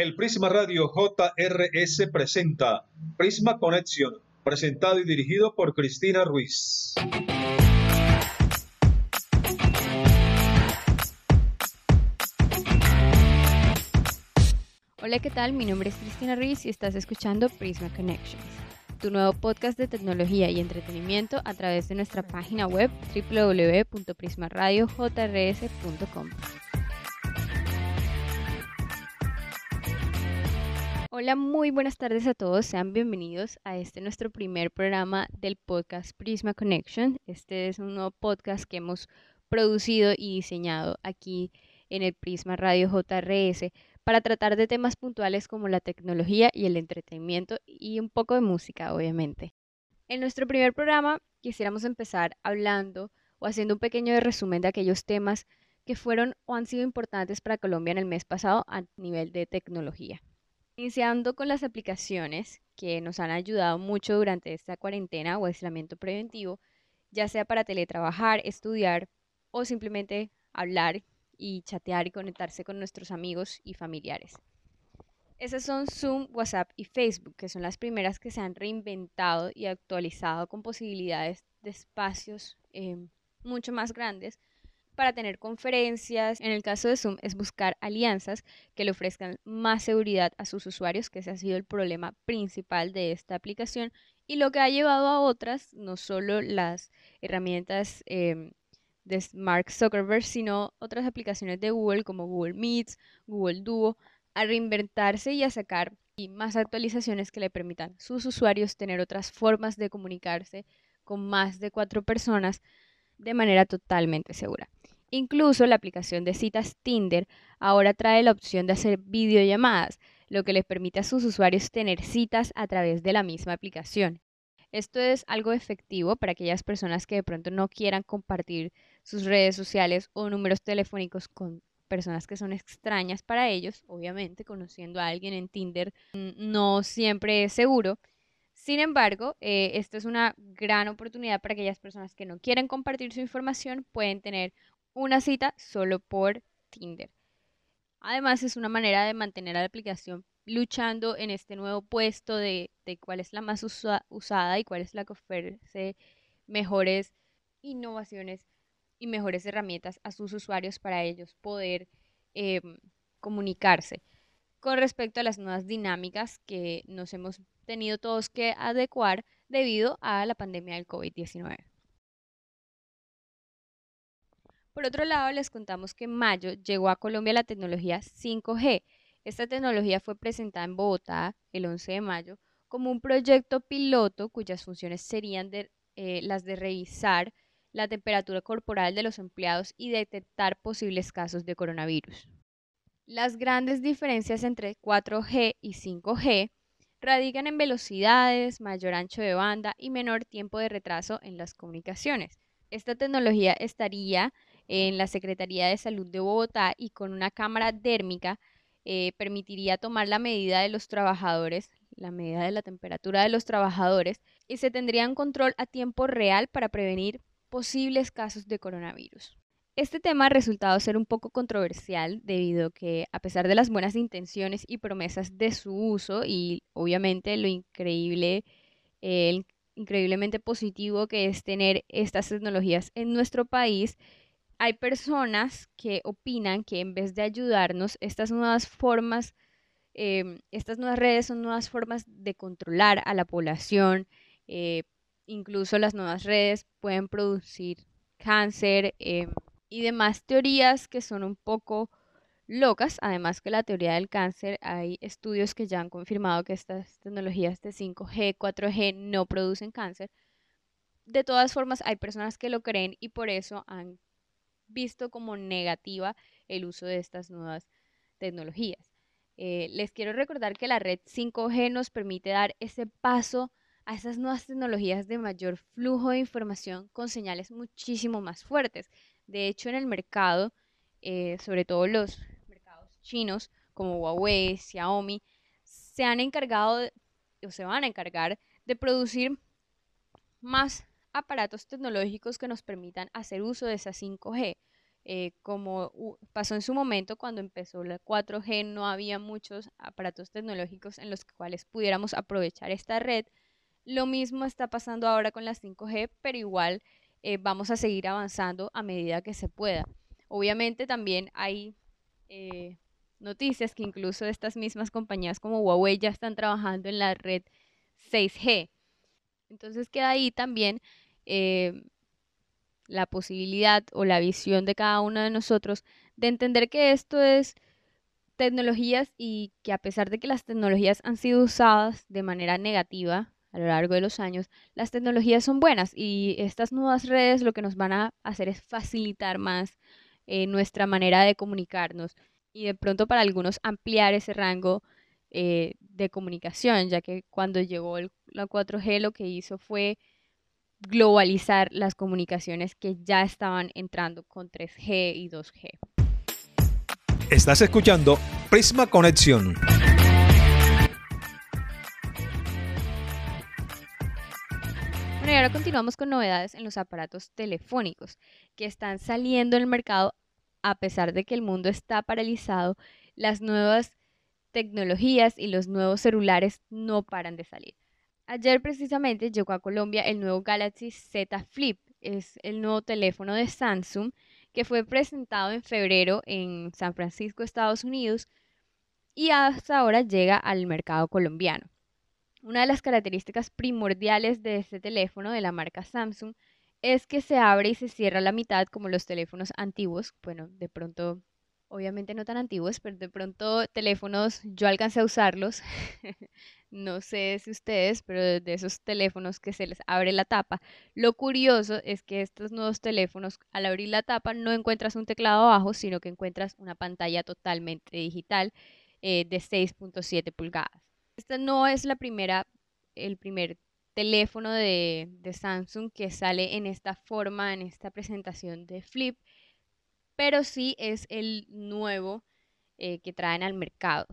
El Prisma Radio JRS presenta Prisma Connection, presentado y dirigido por Cristina Ruiz. Hola, ¿qué tal? Mi nombre es Cristina Ruiz y estás escuchando Prisma Connections, tu nuevo podcast de tecnología y entretenimiento a través de nuestra página web www.prismaradiojrs.com. Hola, muy buenas tardes a todos. Sean bienvenidos a este nuestro primer programa del podcast Prisma Connection. Este es un nuevo podcast que hemos producido y diseñado aquí en el Prisma Radio JRS para tratar de temas puntuales como la tecnología y el entretenimiento y un poco de música, obviamente. En nuestro primer programa quisiéramos empezar hablando o haciendo un pequeño resumen de aquellos temas que fueron o han sido importantes para Colombia en el mes pasado a nivel de tecnología. Iniciando con las aplicaciones que nos han ayudado mucho durante esta cuarentena o aislamiento preventivo, ya sea para teletrabajar, estudiar o simplemente hablar y chatear y conectarse con nuestros amigos y familiares. Esas son Zoom, WhatsApp y Facebook, que son las primeras que se han reinventado y actualizado con posibilidades de espacios eh, mucho más grandes para tener conferencias. En el caso de Zoom es buscar alianzas que le ofrezcan más seguridad a sus usuarios, que ese ha sido el problema principal de esta aplicación y lo que ha llevado a otras, no solo las herramientas em, de Mark Zuckerberg, sino otras aplicaciones de Google como Google Meets, Google Duo, a reinventarse y a sacar más actualizaciones que le permitan a sus usuarios tener otras formas de comunicarse con más de cuatro personas de manera totalmente segura. Incluso la aplicación de citas Tinder ahora trae la opción de hacer videollamadas, lo que les permite a sus usuarios tener citas a través de la misma aplicación. Esto es algo efectivo para aquellas personas que de pronto no quieran compartir sus redes sociales o números telefónicos con personas que son extrañas para ellos. Obviamente, conociendo a alguien en Tinder mm, no siempre es seguro. Sin embargo, eh, esta es una gran oportunidad para aquellas personas que no quieren compartir su información, pueden tener una cita solo por Tinder. Además, es una manera de mantener a la aplicación luchando en este nuevo puesto de, cuál es la más usada y cuál es la que ofrece mejores innovaciones y mejores herramientas a sus usuarios para ellos poder em, comunicarse. Con respecto a las nuevas dinámicas que nos hemos tenido todos que adecuar debido a la pandemia del COVID-19. Por otro lado, les contamos que en mayo llegó a Colombia la tecnología 5G. Esta tecnología fue presentada en Bogotá el 11 de mayo como un proyecto piloto cuyas funciones serían eh, las de revisar la temperatura corporal de los empleados y detectar posibles casos de coronavirus. Las grandes diferencias entre 4G y 5G radican en velocidades, mayor ancho de banda y menor tiempo de retraso en las comunicaciones. Esta tecnología estaría en la Secretaría de Salud de Bogotá y con una cámara dérmica eh, permitiría tomar la medida de los trabajadores, la medida de la temperatura de los trabajadores y se tendría un control a tiempo real para prevenir posibles casos de coronavirus. Este tema ha resultado ser un poco controversial debido a que a pesar de las buenas intenciones y promesas de su uso y obviamente lo increíble, el increíblemente positivo que es tener estas tecnologías en nuestro país, hay personas que opinan que en vez de ayudarnos, estas nuevas formas, em, estas nuevas redes son nuevas formas de controlar a la población. Eh, incluso las nuevas redes pueden producir cáncer em, y demás teorías que son un poco locas. Además que la teoría del cáncer, hay estudios que ya han confirmado que estas tecnologías de 5G, 4G no producen cáncer. De todas formas, hay personas que lo creen y por eso han visto como negativa el uso de estas nuevas tecnologías. Eh, les quiero recordar que la red 5G nos permite dar ese paso a esas nuevas tecnologías de mayor flujo de información con señales muchísimo más fuertes. De hecho, en el mercado, eh, sobre todo los mercados chinos como Huawei, Xiaomi, se han encargado o se van a encargar de producir más aparatos tecnológicos que nos permitan hacer uso de esa 5G. eh, como pasó en su momento cuando empezó la 4G, no había muchos aparatos tecnológicos en los cuales pudiéramos aprovechar esta red. Lo mismo está pasando ahora con la 5G, pero igual eh, vamos a seguir avanzando a medida que se pueda. Obviamente también hay eh, noticias que incluso estas mismas compañías como Huawei ya están trabajando en la red 6G. Entonces queda ahí también la posibilidad o la visión de cada uno de nosotros de entender que esto es tecnologías y que a pesar de que las tecnologías han sido usadas de manera negativa a lo largo de los años, las tecnologías son buenas y estas nuevas redes lo que nos van a hacer es facilitar más eh, nuestra manera de comunicarnos y de pronto para algunos ampliar ese rango eh, de comunicación, ya que cuando llegó la 4G lo que hizo fue globalizar las comunicaciones que ya estaban entrando con 3G y 2G. Estás escuchando Prisma Conexión. Bueno, y ahora continuamos con novedades en los aparatos telefónicos que están saliendo en el mercado a pesar de que el mundo está paralizado. Las nuevas tecnologías y los nuevos celulares no paran de salir. Ayer precisamente llegó a Colombia el nuevo Galaxy Z Flip. Es el nuevo teléfono de Samsung que fue presentado en febrero en San Francisco, Estados Unidos, y hasta ahora llega al mercado colombiano. Una de las características primordiales de este teléfono de la marca Samsung es que se abre y se cierra a la mitad como los teléfonos antiguos. Bueno, de pronto, obviamente no tan antiguos, pero de pronto teléfonos, yo alcancé a usarlos No sé si ustedes, pero de esos teléfonos que se les abre la tapa. Lo curioso es que estos nuevos teléfonos, al abrir la tapa, no encuentras un teclado abajo, sino que encuentras una pantalla totalmente digital eh, de 6.7 pulgadas. Esta no es la primera, el primer teléfono de, Samsung que sale en esta forma, en esta presentación de Flip, pero sí es el nuevo eh, que traen al mercado.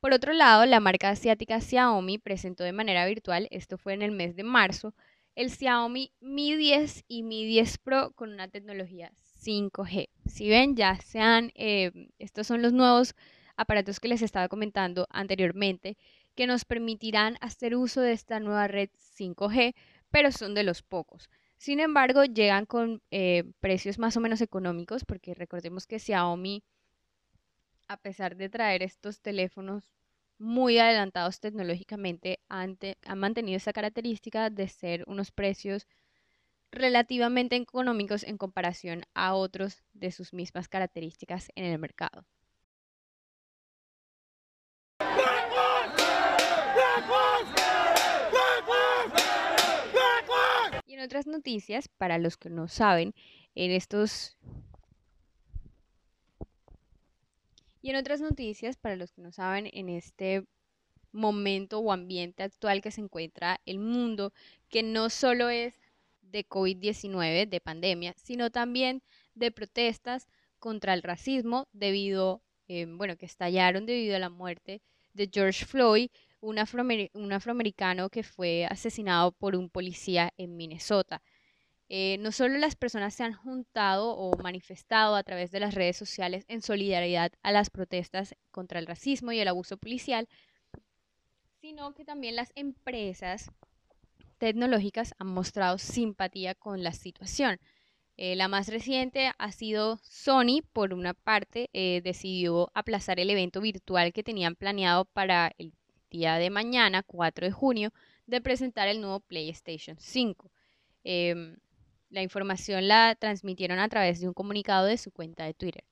Por otro lado, la marca asiática Xiaomi presentó de manera virtual, esto fue en el mes de marzo, el Xiaomi Mi 10 y Mi 10 Pro con una tecnología 5G. Si ven, ya sean, eh, estos son los nuevos aparatos que les estaba comentando anteriormente, que nos permitirán hacer uso de esta nueva red 5G, pero son de los pocos. Sin embargo, llegan con eh, precios más o menos económicos, porque recordemos que Xiaomi a pesar de traer estos teléfonos muy adelantados tecnológicamente, han, mantenido esa característica de ser unos precios relativamente económicos en comparación a otros de sus mismas características en el mercado. Y en otras noticias, para los que no saben, en estos Y en otras noticias, para los que no saben, en este momento o ambiente actual que se encuentra el mundo, que no solo es de COVID-19, de pandemia, sino también de protestas contra el racismo debido, eh, bueno, que estallaron debido a la muerte de George Floyd, un, un afroamericano que fue asesinado por un policía en Minnesota. Eh, no solo las personas se han juntado o manifestado a través de las redes sociales en solidaridad a las protestas contra el racismo y el abuso policial, sino que también las empresas tecnológicas han mostrado simpatía con la situación. Eh, la más reciente ha sido Sony, por una parte, eh, decidió aplazar el evento virtual que tenían planeado para el día de mañana, 4 de junio, de presentar el nuevo PlayStation 5. La información la transmitieron a través de un comunicado de su cuenta de Twitter.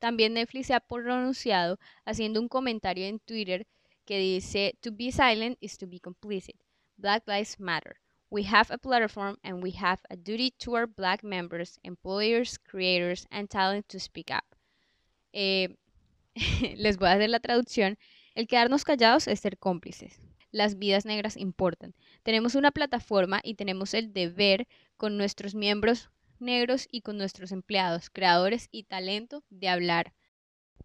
También Netflix se ha pronunciado haciendo un comentario en Twitter que dice, To be silent is to be complicit. Black Lives Matter. We have a platform and we have a duty to our black members, employers, creators, and talent to speak up. Eh, les voy a hacer la traducción. El quedarnos callados es ser cómplices. Las vidas negras importan. Tenemos una plataforma y tenemos el deber con nuestros miembros negros y con nuestros empleados, creadores y talento de hablar.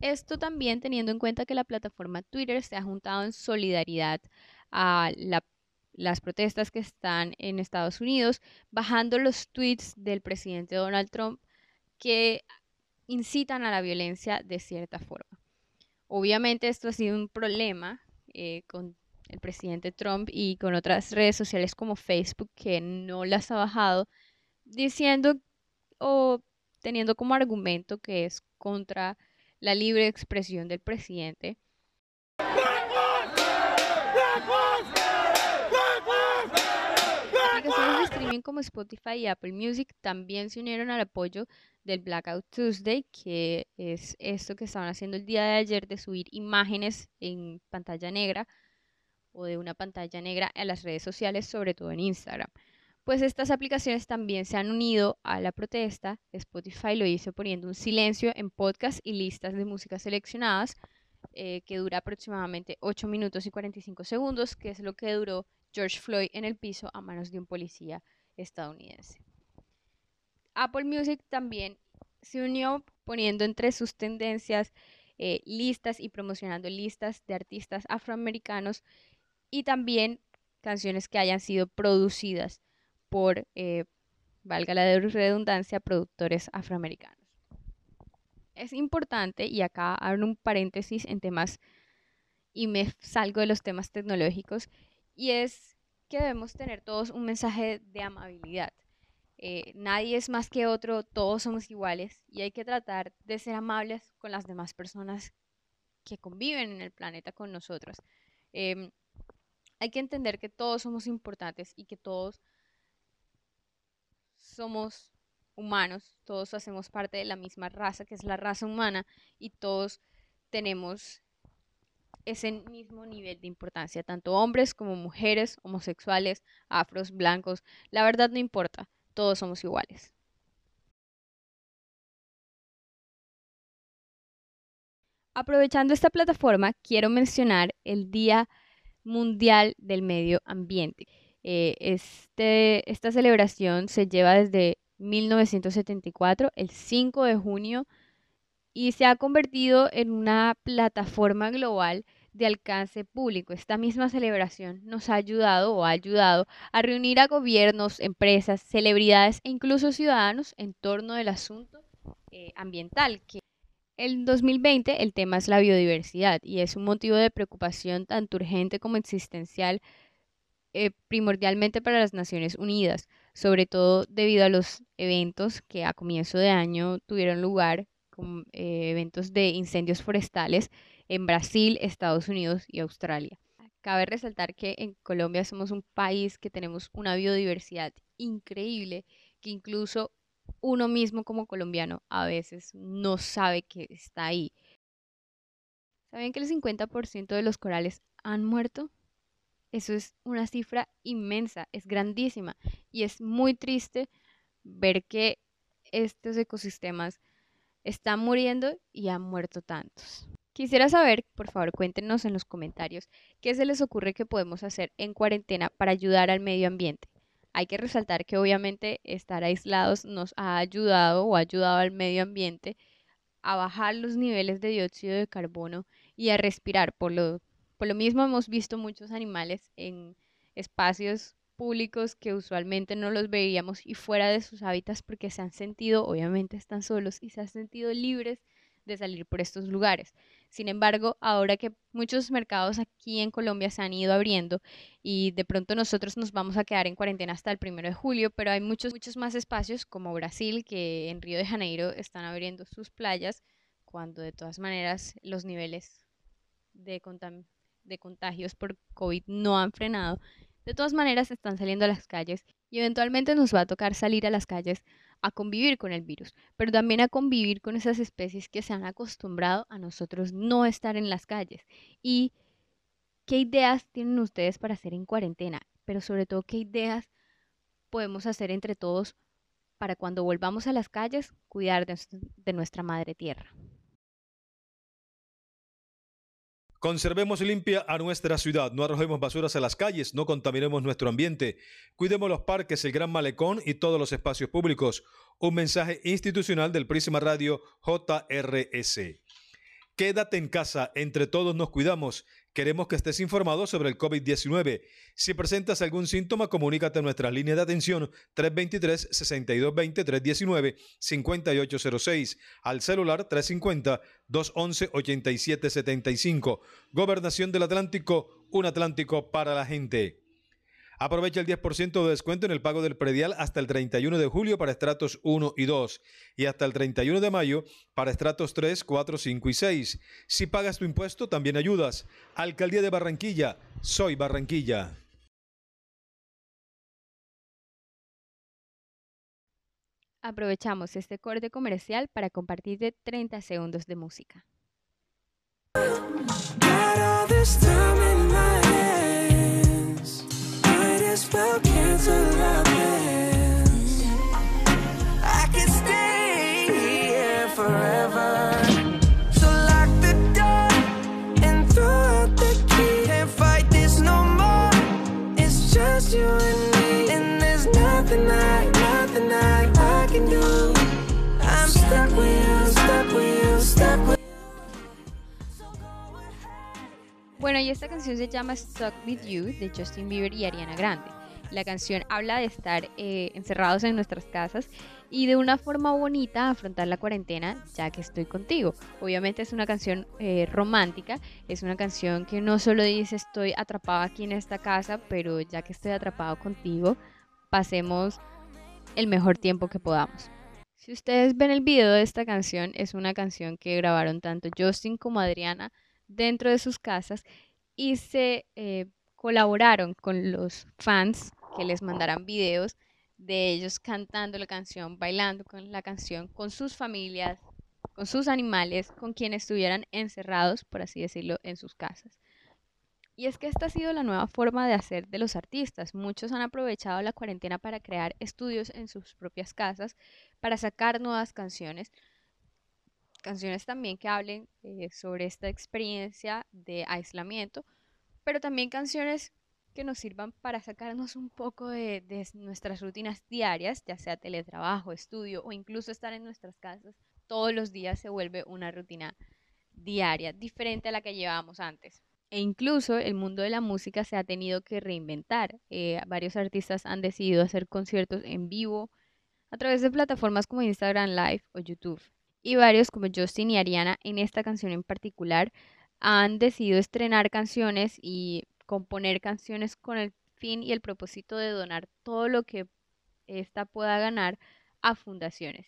Esto también teniendo en cuenta que la plataforma Twitter se ha juntado en solidaridad a las protestas que están en Estados Unidos, bajando los tweets del presidente Donald Trump que incitan a la violencia de cierta forma. Obviamente esto ha sido un problema eh, con el presidente Trump y con otras redes sociales como Facebook que no las ha bajado, diciendo o teniendo como argumento que es contra la libre expresión del presidente. De streaming como Spotify y Apple Music también se unieron al apoyo del Blackout Tuesday, que es esto que estaban haciendo el día de ayer de subir imágenes en pantalla negra o de una pantalla negra a las redes sociales, sobre todo en Instagram. Pues estas aplicaciones también se han unido a la protesta. Spotify lo hizo poniendo un silencio en podcast y listas de música seleccionadas, eh, que dura aproximadamente 8 minutos y 45 segundos, que es lo que duró George Floyd en el piso a manos de un policía estadounidense. Apple Music también se unió poniendo entre sus tendencias eh, listas y promocionando listas de artistas afroamericanos y también canciones que hayan sido producidas por, eh, valga la redundancia, productores afroamericanos. Es importante, y acá abro un paréntesis en temas y me salgo de los temas tecnológicos, y es que debemos tener todos un mensaje de amabilidad. Eh, nadie es más que otro, todos somos iguales y hay que tratar de ser amables con las demás personas que conviven en el planeta con nosotros. Em, hay que entender que todos somos importantes y que todos somos humanos, todos hacemos parte de la misma raza, que es la raza humana, y todos tenemos ese mismo nivel de importancia, tanto hombres como mujeres, homosexuales, afros, blancos, la verdad no importa, todos somos iguales. Aprovechando esta plataforma, quiero mencionar el Día Mundial del Medio Ambiente. Eh, este, esta celebración se lleva desde 1974, el 5 de junio, y se ha convertido en una plataforma global de alcance público. Esta misma celebración nos ha ayudado o ha ayudado a reunir a gobiernos, empresas, celebridades e incluso ciudadanos en torno del asunto eh, ambiental, que el 2020 el tema es la biodiversidad y es un motivo de preocupación tanto urgente como existencial eh, primordialmente para las Naciones Unidas, sobre todo debido a los eventos que a comienzo de año tuvieron lugar, como, eh, eventos de incendios forestales en Brasil, Estados Unidos y Australia. Cabe resaltar que en Colombia somos un país que tenemos una biodiversidad increíble, que incluso uno mismo como colombiano a veces no sabe que está ahí. ¿Saben que el 50% de los corales han muerto? Eso es una cifra inmensa, es grandísima y es muy triste ver que estos ecosistemas están muriendo y han muerto tantos. Quisiera saber, por favor, cuéntenos en los comentarios qué se les ocurre que podemos hacer en cuarentena para ayudar al medio ambiente. Hay que resaltar que obviamente estar aislados nos ha ayudado o ha ayudado al medio ambiente a bajar los niveles de dióxido de carbono y a respirar. Por lo, por lo mismo hemos visto muchos animales en espacios públicos que usualmente no los veíamos y fuera de sus hábitats porque se han sentido, obviamente están solos y se han sentido libres de salir por estos lugares. Sin embargo, ahora que muchos mercados aquí en Colombia se han ido abriendo y de pronto nosotros nos vamos a quedar en cuarentena hasta el primero de julio, pero hay muchos, muchos más espacios como Brasil que en Río de Janeiro están abriendo sus playas cuando de todas maneras los niveles de, de contagios por COVID no han frenado. De todas maneras están saliendo a las calles y eventualmente nos va a tocar salir a las calles a convivir con el virus, pero también a convivir con esas especies que se han acostumbrado a nosotros no estar en las calles. ¿Y qué ideas tienen ustedes para hacer en cuarentena? Pero sobre todo, ¿qué ideas podemos hacer entre todos para cuando volvamos a las calles cuidar de, de nuestra madre tierra? Conservemos limpia a nuestra ciudad, no arrojemos basuras a las calles, no contaminemos nuestro ambiente, cuidemos los parques, el Gran Malecón y todos los espacios públicos. Un mensaje institucional del Prisma Radio JRS. Quédate en casa, entre todos nos cuidamos. Queremos que estés informado sobre el COVID-19. Si presentas algún síntoma, comunícate a nuestra línea de atención 323-6220-319-5806, al celular 350-211-8775. Gobernación del Atlántico, un Atlántico para la gente. Aprovecha el 10% de descuento en el pago del predial hasta el 31 de julio para estratos 1 y 2 y hasta el 31 de mayo para estratos 3, 4, 5 y 6. Si pagas tu impuesto, también ayudas. Alcaldía de Barranquilla, soy Barranquilla. Aprovechamos este corte comercial para compartirte 30 segundos de música. Bueno, y esta canción se llama Stuck With You de Justin Bieber y Ariana Grande. La canción habla de estar eh, encerrados en nuestras casas y de una forma bonita afrontar la cuarentena ya que estoy contigo. Obviamente es una canción eh, romántica, es una canción que no solo dice estoy atrapado aquí en esta casa, pero ya que estoy atrapado contigo, pasemos el mejor tiempo que podamos. Si ustedes ven el video de esta canción, es una canción que grabaron tanto Justin como Adriana dentro de sus casas y se eh, colaboraron con los fans que les mandaran videos de ellos cantando la canción, bailando con la canción, con sus familias, con sus animales, con quienes estuvieran encerrados, por así decirlo, en sus casas. Y es que esta ha sido la nueva forma de hacer de los artistas. Muchos han aprovechado la cuarentena para crear estudios en sus propias casas, para sacar nuevas canciones, canciones también que hablen eh, sobre esta experiencia de aislamiento, pero también canciones que nos sirvan para sacarnos un poco de, nuestras rutinas diarias, ya sea teletrabajo, estudio o incluso estar en nuestras casas. Todos los días se vuelve una rutina diaria, diferente a la que llevábamos antes. E incluso el mundo de la música se ha tenido que reinventar. Eh, varios artistas han decidido hacer conciertos en vivo a través de plataformas como Instagram Live o YouTube y varios como Justin y Ariana en esta canción en particular han decidido estrenar canciones y componer canciones con el fin y el propósito de donar todo lo que ésta pueda ganar a fundaciones.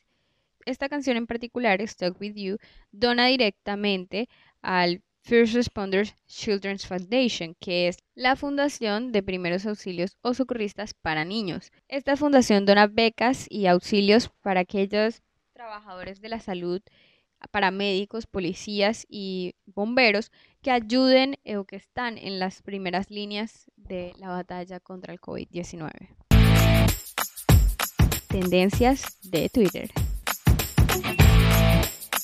Esta canción en particular, Stuck With You, dona directamente al First Responders Children's Foundation, que es la fundación de primeros auxilios o socorristas para niños. Esta fundación dona becas y auxilios para aquellos trabajadores de la salud, paramédicos, policías y bomberos que ayuden eh, o que están en las primeras líneas de la batalla contra el COVID-19. Tendencias de Twitter.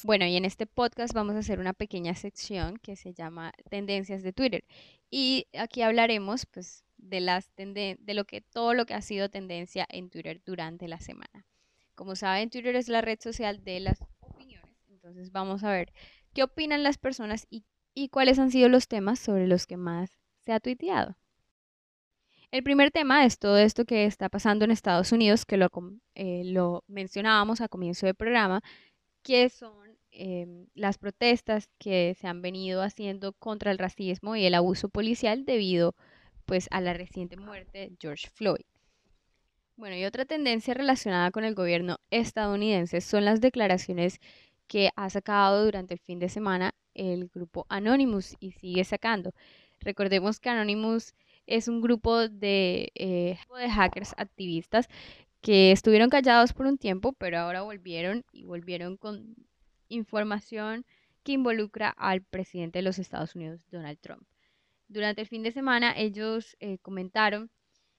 Bueno, y en este podcast vamos a hacer una pequeña sección que se llama Tendencias de Twitter. Y aquí hablaremos pues de las de lo que todo lo que ha sido tendencia en Twitter durante la semana. Como saben, Twitter es la red social de las opiniones. Entonces vamos a ver qué opinan las personas y, cuáles han sido los temas sobre los que más se ha tuiteado. El primer tema es todo esto que está pasando en Estados Unidos, que lo, eh, mencionábamos a comienzo del programa, que son em, las protestas que se han venido haciendo contra el racismo y el abuso policial debido pues, a la reciente muerte de George Floyd. Bueno, y otra tendencia relacionada con el gobierno estadounidense son las declaraciones que ha sacado durante el fin de semana el grupo Anonymous y sigue sacando. Recordemos que Anonymous es un grupo de, eh, hackers activistas que estuvieron callados por un tiempo, pero ahora volvieron y volvieron con información que involucra al presidente de los Estados Unidos, Donald Trump. Durante el fin de semana ellos eh, comentaron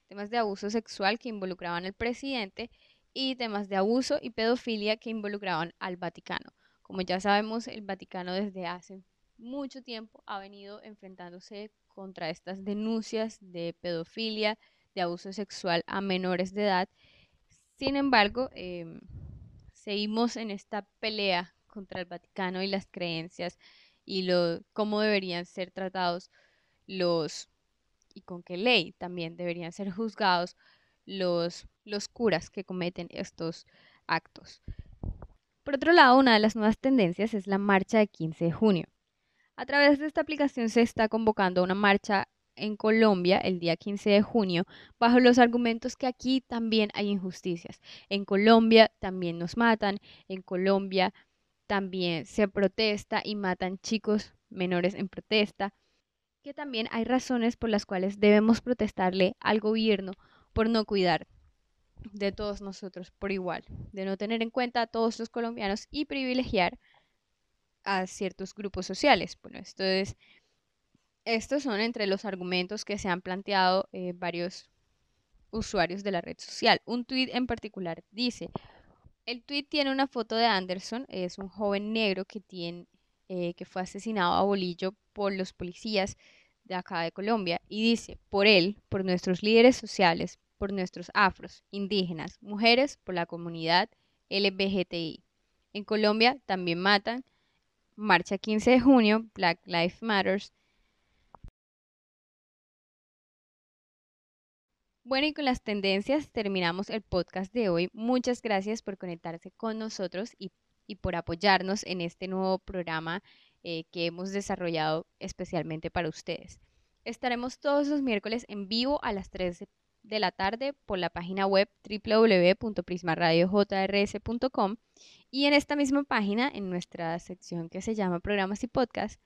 temas de abuso sexual que involucraban al presidente y temas de abuso y pedofilia que involucraban al Vaticano. Como ya sabemos, el Vaticano desde hace mucho tiempo ha venido enfrentándose contra estas denuncias de pedofilia, de abuso sexual a menores de edad. Sin embargo, em, seguimos en esta pelea contra el Vaticano y las creencias y lo, cómo deberían ser tratados los y con qué ley también deberían ser juzgados los, los curas que cometen estos actos. Por otro lado, una de las nuevas tendencias es la marcha de 15 de junio. A través de esta aplicación se está convocando una marcha en Colombia el día 15 de junio bajo los argumentos que aquí también hay injusticias. En Colombia también nos matan, en Colombia también se protesta y matan chicos menores en protesta, que también hay razones por las cuales debemos protestarle al gobierno por no cuidar de todos nosotros por igual, de no tener en cuenta a todos los colombianos y privilegiar a ciertos grupos sociales. Bueno, esto es estos son entre los argumentos que se han planteado eh, varios usuarios de la red social. Un tuit en particular dice, el tuit tiene una foto de Anderson, es un joven negro que, tiene, eh, que fue asesinado a bolillo por los policías de acá de Colombia y dice, por él, por nuestros líderes sociales, por nuestros afros, indígenas, mujeres, por la comunidad LBGTI. En Colombia también matan. Marcha 15 de junio, Black Lives Matters, Bueno, y con las tendencias terminamos el podcast de hoy. Muchas gracias por conectarse con nosotros y, por apoyarnos en este nuevo programa eh, que hemos desarrollado especialmente para ustedes. Estaremos todos los miércoles en vivo a las 3 de la tarde por la página web www.prismaradiojrs.com y en esta misma página, en nuestra sección que se llama Programas y Podcast,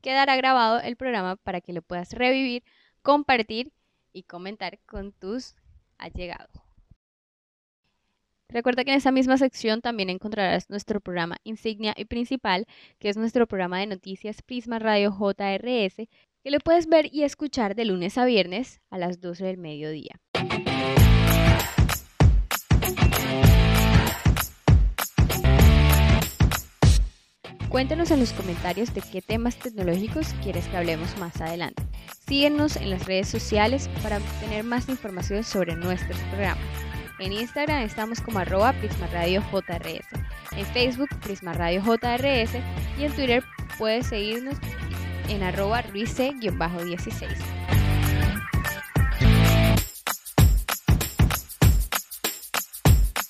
quedará grabado el programa para que lo puedas revivir, compartir y comentar con tus allegados. Recuerda que en esa misma sección también encontrarás nuestro programa insignia y principal, que es nuestro programa de noticias Prisma Radio JRS, que lo puedes ver y escuchar de lunes a viernes a las 12 del mediodía. Cuéntanos en los comentarios de qué temas tecnológicos quieres que hablemos más adelante. Síguenos en las redes sociales para obtener más información sobre nuestros programas. En Instagram estamos como arroba PrismaRadioJRS, en Facebook PrismaRadioJRS y en Twitter puedes seguirnos en arroba ruice-16.